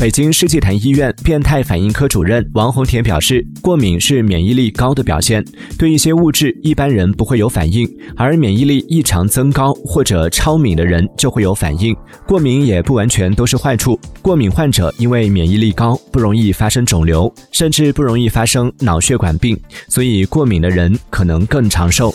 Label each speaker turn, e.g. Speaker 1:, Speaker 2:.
Speaker 1: 北京世纪坛医院变态反应科主任王红田表示过敏是免疫力高的表现对一些物质一般人不会有反应而免疫力异常增高或者超敏的人就会有反应。过敏也不完全都是坏处过敏患者因为免疫力高不容易发生肿瘤甚至不容易发生脑血管病所以过敏的人可能更长寿。